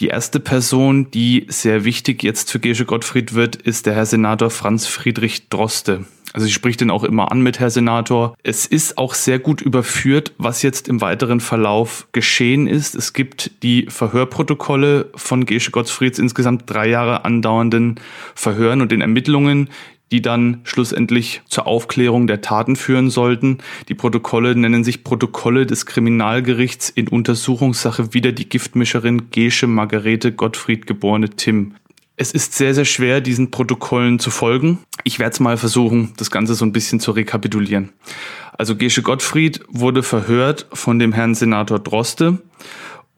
Die erste Person, die sehr wichtig jetzt für Gesche Gottfried wird, ist der Herr Senator Franz Friedrich Droste. Also sie spricht den auch immer an mit Herr Senator. Es ist auch sehr gut überführt, was jetzt im weiteren Verlauf geschehen ist. Es gibt die Verhörprotokolle von Gesche Gottfrieds insgesamt drei Jahre andauernden Verhören und den Ermittlungen, die dann schlussendlich zur Aufklärung der Taten führen sollten. Die Protokolle nennen sich Protokolle des Kriminalgerichts in Untersuchungssache wider die Giftmischerin Gesche Margarete Gottfried geborene Tim. Es ist sehr, sehr schwer, diesen Protokollen zu folgen. Ich werde es mal versuchen, das Ganze so ein bisschen zu rekapitulieren. Also Gesche Gottfried wurde verhört von dem Herrn Senator Droste.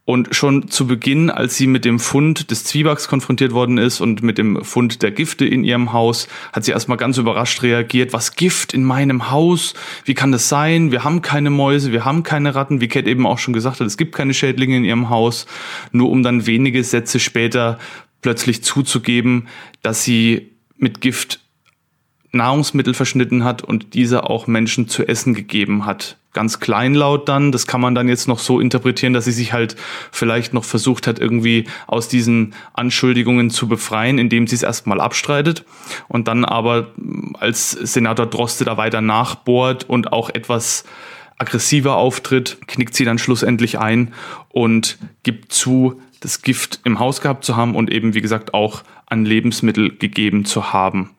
Und schon zu Beginn, als sie mit dem Fund des Zwiebacks konfrontiert worden ist und mit dem Fund der Gifte in ihrem Haus, hat sie erstmal ganz überrascht reagiert. Was Gift in meinem Haus? Wie kann das sein? Wir haben keine Mäuse, wir haben keine Ratten. Wie Cat eben auch schon gesagt hat, es gibt keine Schädlinge in ihrem Haus. Nur um dann wenige Sätze später plötzlich zuzugeben, dass sie mit Gift Nahrungsmittel verschnitten hat und diese auch Menschen zu essen gegeben hat. Ganz kleinlaut dann, das kann man dann jetzt noch so interpretieren, dass sie sich halt vielleicht noch versucht hat, irgendwie aus diesen Anschuldigungen zu befreien, indem sie es erstmal abstreitet und dann aber als Senator Droste da weiter nachbohrt und auch etwas aggressiver auftritt, knickt sie dann schlussendlich ein und gibt zu, das Gift im Haus gehabt zu haben und eben, wie gesagt, auch an Lebensmittel gegeben zu haben.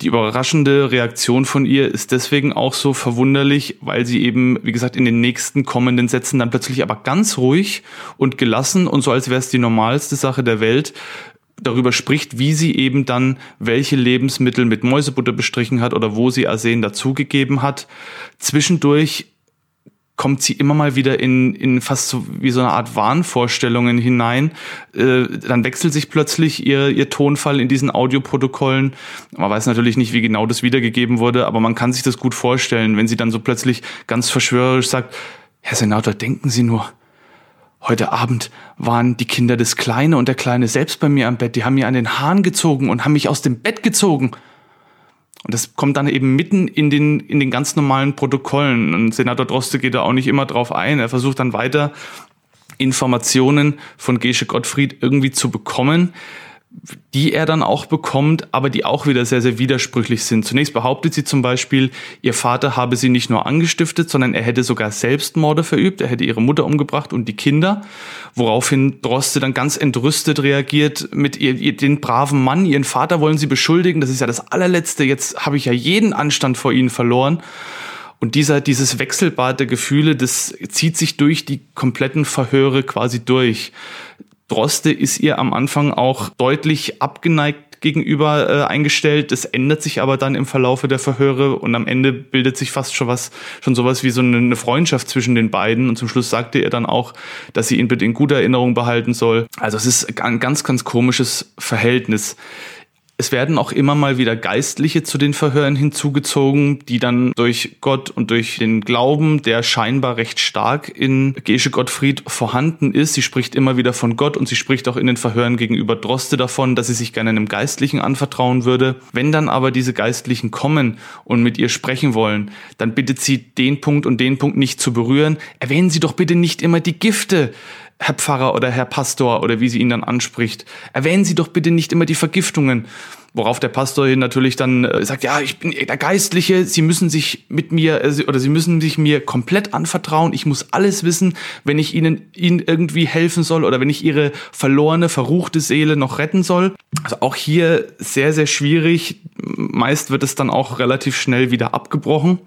Die überraschende Reaktion von ihr ist deswegen auch so verwunderlich, weil sie eben, wie gesagt, in den nächsten kommenden Sätzen dann plötzlich aber ganz ruhig und gelassen und so als wäre es die normalste Sache der Welt darüber spricht, wie sie eben dann welche Lebensmittel mit Mäusebutter bestrichen hat oder wo sie Arsen dazugegeben hat. Zwischendurch kommt sie immer mal wieder in, in fast so wie so eine Art Wahnvorstellungen hinein. Äh, dann wechselt sich plötzlich ihr, ihr Tonfall in diesen Audioprotokollen. Man weiß natürlich nicht, wie genau das wiedergegeben wurde, aber man kann sich das gut vorstellen, wenn sie dann so plötzlich ganz verschwörerisch sagt, Herr Senator, denken Sie nur, Heute Abend waren die Kinder des Kleine und der Kleine selbst bei mir am Bett. Die haben mir an den Haaren gezogen und haben mich aus dem Bett gezogen. Und das kommt dann eben mitten in den, in den ganz normalen Protokollen. Und Senator Droste geht da auch nicht immer drauf ein. Er versucht dann weiter Informationen von Gesche Gottfried irgendwie zu bekommen die er dann auch bekommt, aber die auch wieder sehr, sehr widersprüchlich sind. Zunächst behauptet sie zum Beispiel, ihr Vater habe sie nicht nur angestiftet, sondern er hätte sogar Selbstmorde verübt, er hätte ihre Mutter umgebracht und die Kinder, woraufhin Droste dann ganz entrüstet reagiert mit ihr, ihr, den braven Mann, ihren Vater wollen sie beschuldigen, das ist ja das allerletzte, jetzt habe ich ja jeden Anstand vor ihnen verloren. Und dieser, dieses Wechselbad der Gefühle, das zieht sich durch die kompletten Verhöre quasi durch. Droste ist ihr am Anfang auch deutlich abgeneigt gegenüber äh, eingestellt. Das ändert sich aber dann im Verlaufe der Verhöre und am Ende bildet sich fast schon was, schon sowas wie so eine, eine Freundschaft zwischen den beiden. Und zum Schluss sagte er dann auch, dass sie ihn bitte in guter Erinnerung behalten soll. Also es ist ein ganz, ganz komisches Verhältnis. Es werden auch immer mal wieder Geistliche zu den Verhören hinzugezogen, die dann durch Gott und durch den Glauben, der scheinbar recht stark in Gesche Gottfried vorhanden ist. Sie spricht immer wieder von Gott und sie spricht auch in den Verhören gegenüber Droste davon, dass sie sich gerne einem Geistlichen anvertrauen würde. Wenn dann aber diese Geistlichen kommen und mit ihr sprechen wollen, dann bittet sie den Punkt und den Punkt nicht zu berühren. Erwähnen Sie doch bitte nicht immer die Gifte Herr Pfarrer oder Herr Pastor oder wie sie ihn dann anspricht, erwähnen Sie doch bitte nicht immer die Vergiftungen. Worauf der Pastor hin natürlich dann äh, sagt, ja, ich bin der Geistliche, Sie müssen sich mit mir äh, oder Sie müssen sich mir komplett anvertrauen. Ich muss alles wissen, wenn ich Ihnen, Ihnen irgendwie helfen soll oder wenn ich Ihre verlorene, verruchte Seele noch retten soll. Also auch hier sehr, sehr schwierig. Meist wird es dann auch relativ schnell wieder abgebrochen.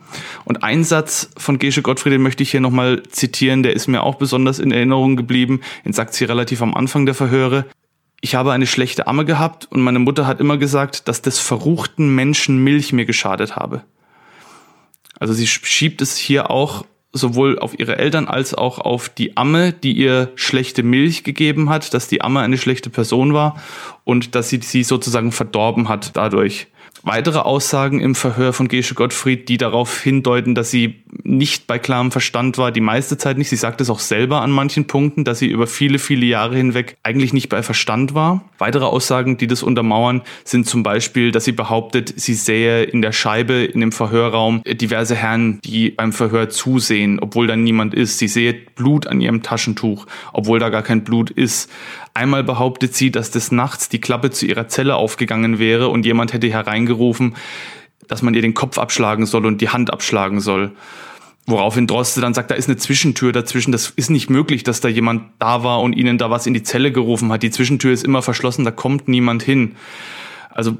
Und ein Satz von Gesche Gottfried, den möchte ich hier nochmal zitieren, der ist mir auch besonders in Erinnerung geblieben. Den sagt sie relativ am Anfang der Verhöre ich habe eine schlechte Amme gehabt und meine Mutter hat immer gesagt, dass des verruchten Menschen Milch mir geschadet habe. Also sie schiebt es hier auch sowohl auf ihre Eltern als auch auf die Amme, die ihr schlechte Milch gegeben hat, dass die Amme eine schlechte Person war und dass sie sie sozusagen verdorben hat dadurch weitere Aussagen im Verhör von Gesche Gottfried, die darauf hindeuten, dass sie nicht bei klarem Verstand war, die meiste Zeit nicht. Sie sagt es auch selber an manchen Punkten, dass sie über viele, viele Jahre hinweg eigentlich nicht bei Verstand war. Weitere Aussagen, die das untermauern, sind zum Beispiel, dass sie behauptet, sie sähe in der Scheibe in dem Verhörraum diverse Herren, die beim Verhör zusehen, obwohl da niemand ist. Sie sehe Blut an ihrem Taschentuch, obwohl da gar kein Blut ist. Einmal behauptet sie, dass des Nachts die Klappe zu ihrer Zelle aufgegangen wäre und jemand hätte hereingerufen, dass man ihr den Kopf abschlagen soll und die Hand abschlagen soll. Woraufhin Droste dann sagt, da ist eine Zwischentür dazwischen. Das ist nicht möglich, dass da jemand da war und ihnen da was in die Zelle gerufen hat. Die Zwischentür ist immer verschlossen, da kommt niemand hin. Also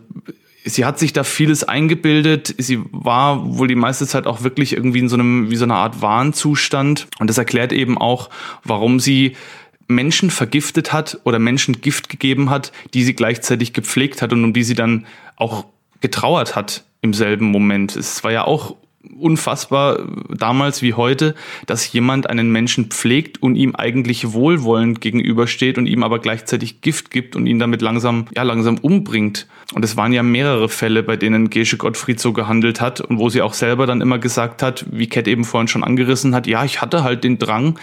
sie hat sich da vieles eingebildet. Sie war wohl die meiste Zeit auch wirklich irgendwie in so einem, wie so einer Art Warnzustand. Und das erklärt eben auch, warum sie Menschen vergiftet hat oder Menschen Gift gegeben hat, die sie gleichzeitig gepflegt hat und um die sie dann auch getrauert hat im selben Moment. Es war ja auch unfassbar damals wie heute, dass jemand einen Menschen pflegt und ihm eigentlich wohlwollend gegenübersteht und ihm aber gleichzeitig Gift gibt und ihn damit langsam, ja, langsam umbringt. Und es waren ja mehrere Fälle, bei denen Gesche Gottfried so gehandelt hat und wo sie auch selber dann immer gesagt hat, wie Cat eben vorhin schon angerissen hat, ja, ich hatte halt den Drang,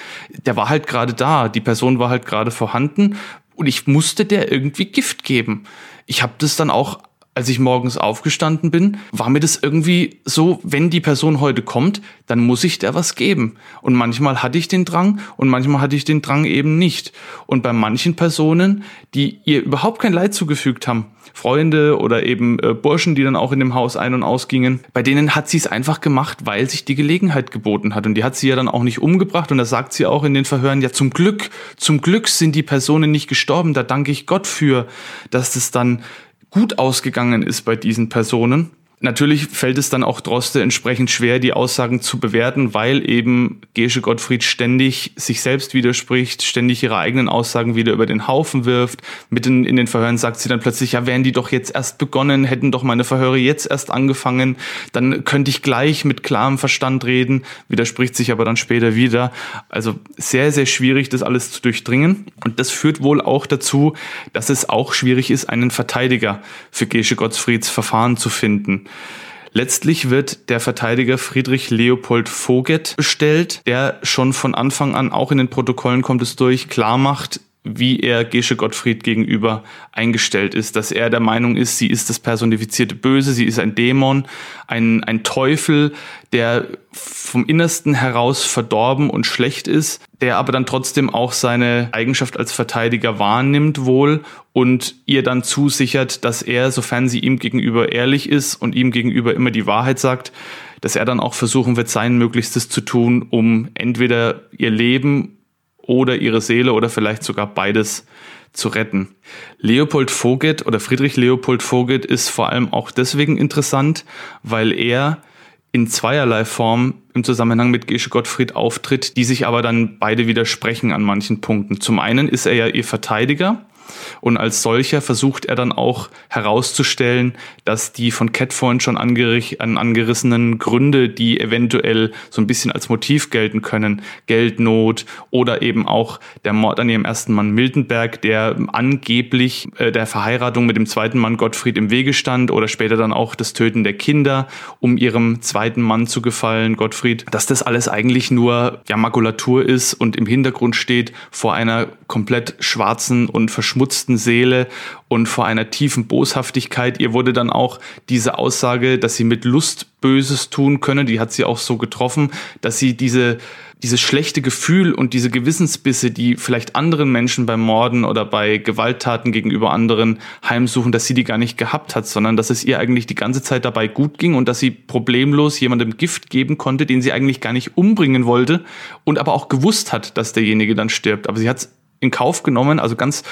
der war halt gerade da, die Person war halt gerade vorhanden und ich musste der irgendwie Gift geben. Ich habe das dann auch als ich morgens aufgestanden bin, war mir das irgendwie so, wenn die Person heute kommt, dann muss ich der was geben. Und manchmal hatte ich den Drang und manchmal hatte ich den Drang eben nicht. Und bei manchen Personen, die ihr überhaupt kein Leid zugefügt haben, Freunde oder eben äh, Burschen, die dann auch in dem Haus ein- und ausgingen, bei denen hat sie es einfach gemacht, weil sich die Gelegenheit geboten hat. Und die hat sie ja dann auch nicht umgebracht. Und da sagt sie auch in den Verhören, ja zum Glück, zum Glück sind die Personen nicht gestorben. Da danke ich Gott für, dass das dann gut ausgegangen ist bei diesen Personen. Natürlich fällt es dann auch Droste entsprechend schwer, die Aussagen zu bewerten, weil eben Gesche Gottfried ständig sich selbst widerspricht, ständig ihre eigenen Aussagen wieder über den Haufen wirft. Mitten in den Verhören sagt sie dann plötzlich, ja, wären die doch jetzt erst begonnen, hätten doch meine Verhöre jetzt erst angefangen, dann könnte ich gleich mit klarem Verstand reden, widerspricht sich aber dann später wieder. Also sehr, sehr schwierig, das alles zu durchdringen. Und das führt wohl auch dazu, dass es auch schwierig ist, einen Verteidiger für Gesche Gottfrieds Verfahren zu finden. Letztlich wird der Verteidiger Friedrich Leopold Voget bestellt, der schon von Anfang an, auch in den Protokollen kommt es durch, klar macht, wie er Gesche Gottfried gegenüber eingestellt ist, dass er der Meinung ist, sie ist das personifizierte Böse, sie ist ein Dämon, ein, ein Teufel, der vom Innersten heraus verdorben und schlecht ist, der aber dann trotzdem auch seine Eigenschaft als Verteidiger wahrnimmt wohl und ihr dann zusichert, dass er, sofern sie ihm gegenüber ehrlich ist und ihm gegenüber immer die Wahrheit sagt, dass er dann auch versuchen wird, sein Möglichstes zu tun, um entweder ihr Leben oder ihre Seele oder vielleicht sogar beides zu retten. Leopold Voget oder Friedrich Leopold Voget ist vor allem auch deswegen interessant, weil er in zweierlei Form im Zusammenhang mit Gesche Gottfried auftritt, die sich aber dann beide widersprechen an manchen Punkten. Zum einen ist er ja ihr Verteidiger, und als solcher versucht er dann auch herauszustellen, dass die von Cat vorhin schon angerissenen Gründe, die eventuell so ein bisschen als Motiv gelten können, Geldnot oder eben auch der Mord an ihrem ersten Mann Miltenberg, der angeblich äh, der Verheiratung mit dem zweiten Mann Gottfried im Wege stand oder später dann auch das Töten der Kinder, um ihrem zweiten Mann zu gefallen, Gottfried, dass das alles eigentlich nur ja, Makulatur ist und im Hintergrund steht vor einer komplett schwarzen und verschmutzten beschmutzten Seele und vor einer tiefen Boshaftigkeit. Ihr wurde dann auch diese Aussage, dass sie mit Lust Böses tun könne, die hat sie auch so getroffen, dass sie diese dieses schlechte Gefühl und diese Gewissensbisse, die vielleicht anderen Menschen beim Morden oder bei Gewalttaten gegenüber anderen heimsuchen, dass sie die gar nicht gehabt hat, sondern dass es ihr eigentlich die ganze Zeit dabei gut ging und dass sie problemlos jemandem Gift geben konnte, den sie eigentlich gar nicht umbringen wollte und aber auch gewusst hat, dass derjenige dann stirbt. Aber sie hat es in Kauf genommen, also ganz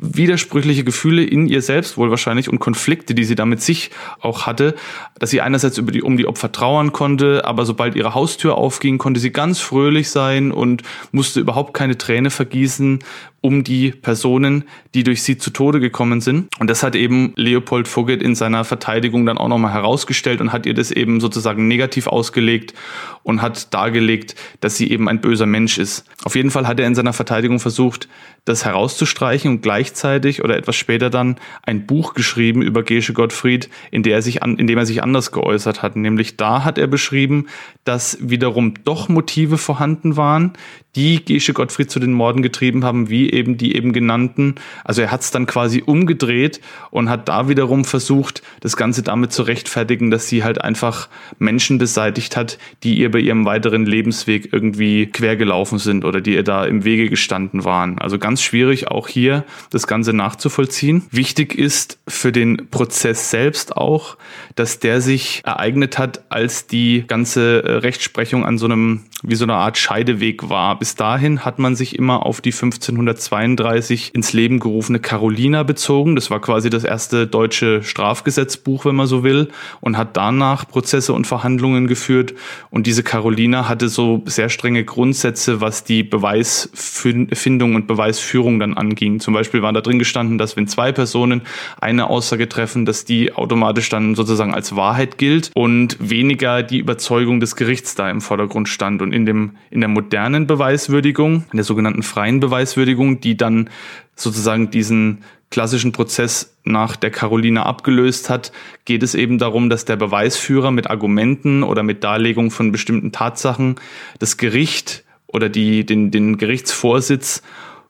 widersprüchliche Gefühle in ihr selbst wohl wahrscheinlich und Konflikte, die sie da mit sich auch hatte, dass sie einerseits über die, um die Opfer trauern konnte, aber sobald ihre Haustür aufging, konnte sie ganz fröhlich sein und musste überhaupt keine Träne vergießen um die Personen, die durch sie zu Tode gekommen sind. Und das hat eben Leopold Fugget in seiner Verteidigung dann auch nochmal herausgestellt und hat ihr das eben sozusagen negativ ausgelegt und hat dargelegt, dass sie eben ein böser Mensch ist. Auf jeden Fall hat er in seiner Verteidigung versucht, das herauszustreichen und gleichzeitig oder etwas später dann ein Buch geschrieben über Gesche Gottfried, in, der er sich an, in dem er sich anders geäußert hat. Nämlich da hat er beschrieben, dass wiederum doch Motive vorhanden waren, die Gesche Gottfried zu den Morden getrieben haben, wie eben die eben genannten. Also er hat es dann quasi umgedreht und hat da wiederum versucht, das Ganze damit zu rechtfertigen, dass sie halt einfach Menschen beseitigt hat, die ihr bei ihrem weiteren Lebensweg irgendwie quergelaufen sind oder die ihr da im Wege gestanden waren. Also ganz schwierig auch hier das Ganze nachzuvollziehen. Wichtig ist für den Prozess selbst auch, dass der sich ereignet hat, als die ganze äh, Rechtsprechung an so einem, wie so eine Art Scheideweg war bis dahin hat man sich immer auf die 1532 ins Leben gerufene Carolina bezogen. Das war quasi das erste deutsche Strafgesetzbuch, wenn man so will, und hat danach Prozesse und Verhandlungen geführt. Und diese Carolina hatte so sehr strenge Grundsätze, was die Beweisfindung und Beweisführung dann anging. Zum Beispiel war da drin gestanden, dass wenn zwei Personen eine Aussage treffen, dass die automatisch dann sozusagen als Wahrheit gilt und weniger die Überzeugung des Gerichts da im Vordergrund stand. Und in dem, in der modernen Beweis Beweiswürdigung, in der sogenannten freien Beweiswürdigung, die dann sozusagen diesen klassischen Prozess nach der Carolina abgelöst hat, geht es eben darum, dass der Beweisführer mit Argumenten oder mit Darlegung von bestimmten Tatsachen das Gericht oder die, den, den Gerichtsvorsitz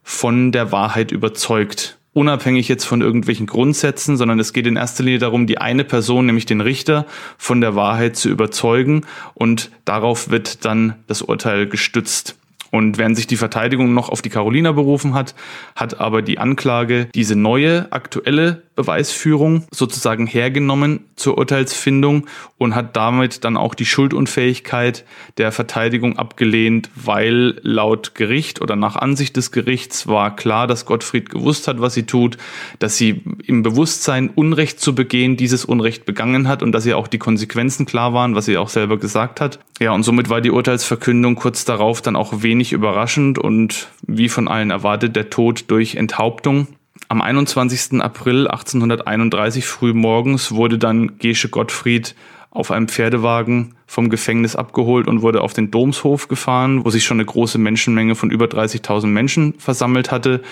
von der Wahrheit überzeugt. Unabhängig jetzt von irgendwelchen Grundsätzen, sondern es geht in erster Linie darum, die eine Person, nämlich den Richter, von der Wahrheit zu überzeugen und darauf wird dann das Urteil gestützt. Und während sich die Verteidigung noch auf die Carolina berufen hat, hat aber die Anklage diese neue, aktuelle Beweisführung sozusagen hergenommen zur Urteilsfindung und hat damit dann auch die Schuldunfähigkeit der Verteidigung abgelehnt, weil laut Gericht oder nach Ansicht des Gerichts war klar, dass Gottfried gewusst hat, was sie tut, dass sie im Bewusstsein, Unrecht zu begehen, dieses Unrecht begangen hat und dass ihr auch die Konsequenzen klar waren, was sie auch selber gesagt hat. Ja, und somit war die Urteilsverkündung kurz darauf dann auch wenig überraschend und wie von allen erwartet der Tod durch Enthauptung. Am 21. April 1831 früh morgens wurde dann Gesche Gottfried auf einem Pferdewagen vom Gefängnis abgeholt und wurde auf den Domshof gefahren, wo sich schon eine große Menschenmenge von über 30.000 Menschen versammelt hatte.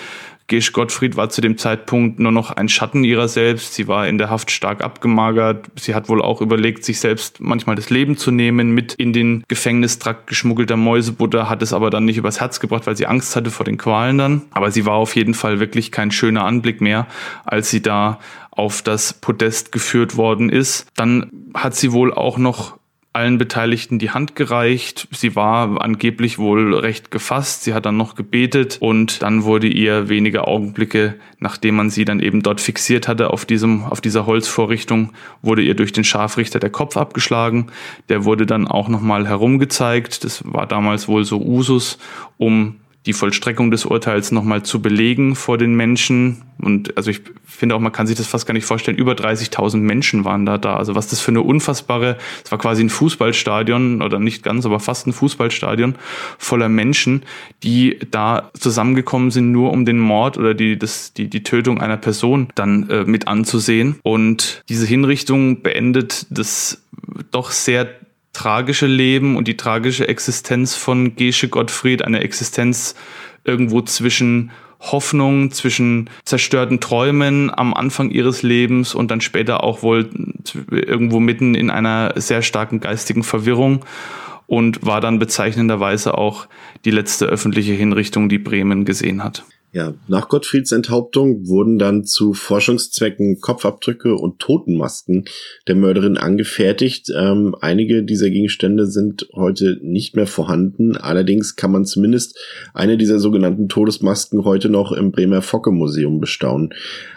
Gesch Gottfried war zu dem Zeitpunkt nur noch ein Schatten ihrer selbst. Sie war in der Haft stark abgemagert. Sie hat wohl auch überlegt, sich selbst manchmal das Leben zu nehmen, mit in den Gefängnistrakt geschmuggelter Mäusebutter, hat es aber dann nicht übers Herz gebracht, weil sie Angst hatte vor den Qualen dann. Aber sie war auf jeden Fall wirklich kein schöner Anblick mehr, als sie da auf das Podest geführt worden ist. Dann hat sie wohl auch noch allen Beteiligten die Hand gereicht. Sie war angeblich wohl recht gefasst. Sie hat dann noch gebetet und dann wurde ihr wenige Augenblicke, nachdem man sie dann eben dort fixiert hatte auf diesem, auf dieser Holzvorrichtung, wurde ihr durch den Scharfrichter der Kopf abgeschlagen. Der wurde dann auch nochmal herumgezeigt. Das war damals wohl so Usus, um die Vollstreckung des Urteils nochmal zu belegen vor den Menschen. Und also ich finde auch, man kann sich das fast gar nicht vorstellen, über 30.000 Menschen waren da da. Also was das für eine unfassbare, es war quasi ein Fußballstadion oder nicht ganz, aber fast ein Fußballstadion voller Menschen, die da zusammengekommen sind, nur um den Mord oder die, das, die, die Tötung einer Person dann äh, mit anzusehen. Und diese Hinrichtung beendet das doch sehr tragische Leben und die tragische Existenz von Gesche Gottfried, eine Existenz irgendwo zwischen Hoffnung, zwischen zerstörten Träumen am Anfang ihres Lebens und dann später auch wohl irgendwo mitten in einer sehr starken geistigen Verwirrung und war dann bezeichnenderweise auch die letzte öffentliche Hinrichtung, die Bremen gesehen hat. Ja, nach Gottfrieds Enthauptung wurden dann zu Forschungszwecken Kopfabdrücke und Totenmasken der Mörderin angefertigt. Ähm, einige dieser Gegenstände sind heute nicht mehr vorhanden. Allerdings kann man zumindest eine dieser sogenannten Todesmasken heute noch im Bremer Focke Museum bestaunen.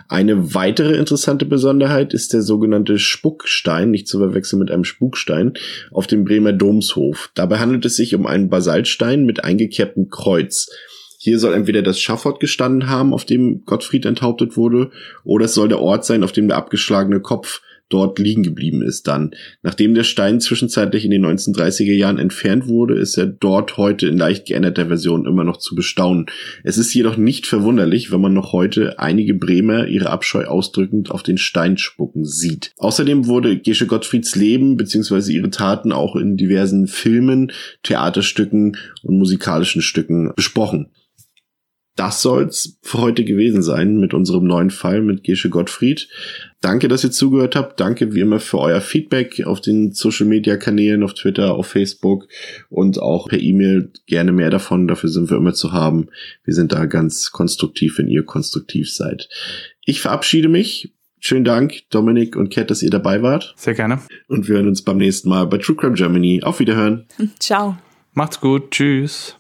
Eine weitere interessante Besonderheit ist der sogenannte Spuckstein, nicht zu verwechseln mit einem Spukstein, auf dem Bremer Domshof. Dabei handelt es sich um einen Basaltstein mit eingekerbtem Kreuz. Hier soll entweder das Schafott gestanden haben, auf dem Gottfried enthauptet wurde, oder es soll der Ort sein, auf dem der abgeschlagene Kopf dort liegen geblieben ist dann. Nachdem der Stein zwischenzeitlich in den 1930er Jahren entfernt wurde, ist er dort heute in leicht geänderter Version immer noch zu bestaunen. Es ist jedoch nicht verwunderlich, wenn man noch heute einige Bremer ihre Abscheu ausdrückend auf den Stein spucken sieht. Außerdem wurde Gesche Gottfrieds Leben bzw. ihre Taten auch in diversen Filmen, Theaterstücken und musikalischen Stücken besprochen das soll's für heute gewesen sein mit unserem neuen Fall mit Gesche Gottfried. Danke, dass ihr zugehört habt. Danke wie immer für euer Feedback auf den Social Media Kanälen, auf Twitter, auf Facebook und auch per E-Mail. Gerne mehr davon. Dafür sind wir immer zu haben. Wir sind da ganz konstruktiv, wenn ihr konstruktiv seid. Ich verabschiede mich. Schönen Dank, Dominik und Kat, dass ihr dabei wart. Sehr gerne. Und wir hören uns beim nächsten Mal bei True Crime Germany. Auf Wiederhören. Ciao. Macht's gut. Tschüss.